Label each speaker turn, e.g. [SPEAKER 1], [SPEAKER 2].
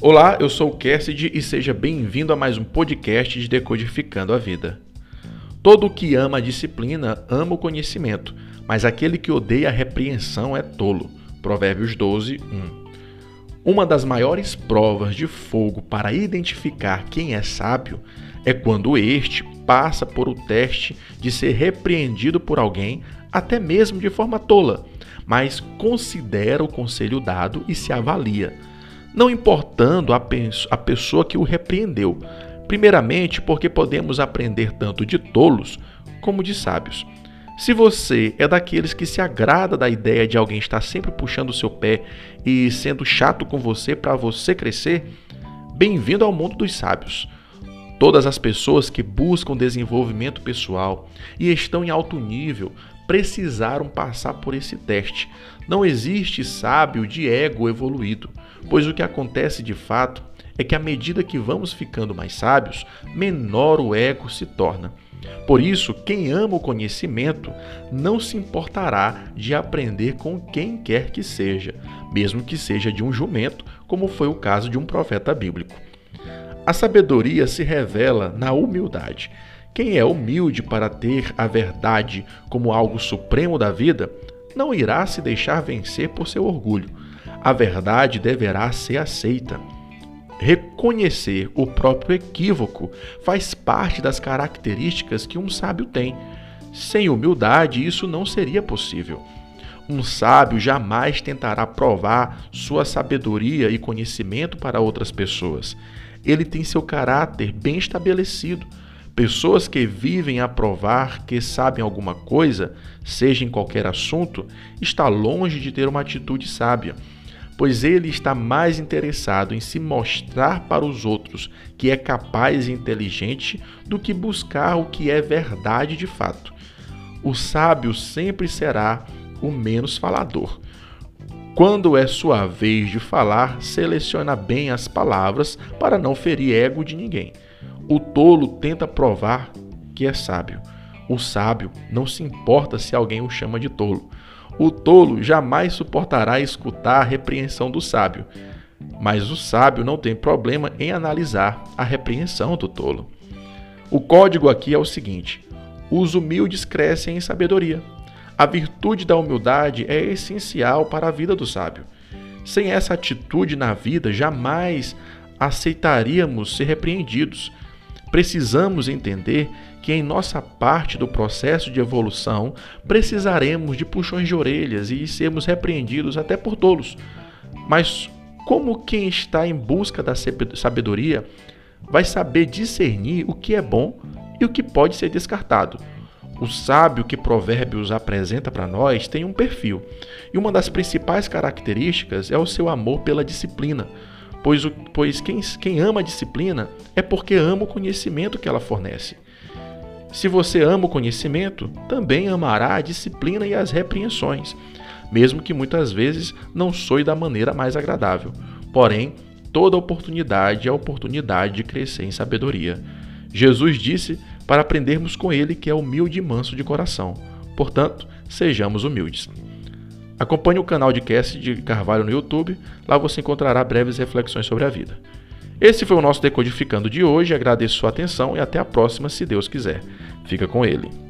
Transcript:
[SPEAKER 1] Olá, eu sou o Cassidy e seja bem-vindo a mais um podcast de Decodificando a Vida. Todo o que ama a disciplina ama o conhecimento, mas aquele que odeia a repreensão é tolo. Provérbios 12, 1. Uma das maiores provas de fogo para identificar quem é sábio é quando este passa por o teste de ser repreendido por alguém, até mesmo de forma tola, mas considera o conselho dado e se avalia não importando a, a pessoa que o repreendeu. Primeiramente, porque podemos aprender tanto de tolos como de sábios. Se você é daqueles que se agrada da ideia de alguém estar sempre puxando o seu pé e sendo chato com você para você crescer, bem-vindo ao mundo dos sábios. Todas as pessoas que buscam desenvolvimento pessoal e estão em alto nível precisaram passar por esse teste. Não existe sábio de ego evoluído, pois o que acontece de fato é que à medida que vamos ficando mais sábios, menor o ego se torna. Por isso, quem ama o conhecimento não se importará de aprender com quem quer que seja, mesmo que seja de um jumento, como foi o caso de um profeta bíblico. A sabedoria se revela na humildade. Quem é humilde para ter a verdade como algo supremo da vida, não irá se deixar vencer por seu orgulho. A verdade deverá ser aceita. Reconhecer o próprio equívoco faz parte das características que um sábio tem. Sem humildade, isso não seria possível. Um sábio jamais tentará provar sua sabedoria e conhecimento para outras pessoas ele tem seu caráter bem estabelecido. Pessoas que vivem a provar que sabem alguma coisa, seja em qualquer assunto, está longe de ter uma atitude sábia, pois ele está mais interessado em se mostrar para os outros que é capaz e inteligente do que buscar o que é verdade de fato. O sábio sempre será o menos falador quando é sua vez de falar, seleciona bem as palavras para não ferir ego de ninguém. O tolo tenta provar que é sábio. O sábio não se importa se alguém o chama de tolo. O tolo jamais suportará escutar a repreensão do sábio, mas o sábio não tem problema em analisar a repreensão do tolo. O código aqui é o seguinte: os humildes crescem em sabedoria, a virtude da humildade é essencial para a vida do sábio. Sem essa atitude na vida, jamais aceitaríamos ser repreendidos. Precisamos entender que em nossa parte do processo de evolução precisaremos de puxões de orelhas e sermos repreendidos até por tolos. Mas como quem está em busca da sabedoria vai saber discernir o que é bom e o que pode ser descartado? O sábio que Provérbios apresenta para nós tem um perfil, e uma das principais características é o seu amor pela disciplina, pois, o, pois quem, quem ama a disciplina é porque ama o conhecimento que ela fornece. Se você ama o conhecimento, também amará a disciplina e as repreensões, mesmo que muitas vezes não soe da maneira mais agradável. Porém, toda oportunidade é oportunidade de crescer em sabedoria. Jesus disse para aprendermos com ele que é humilde e manso de coração. Portanto, sejamos humildes. Acompanhe o canal de Cassie de Carvalho no YouTube, lá você encontrará breves reflexões sobre a vida. Esse foi o nosso Decodificando de hoje, agradeço sua atenção e até a próxima, se Deus quiser. Fica com ele.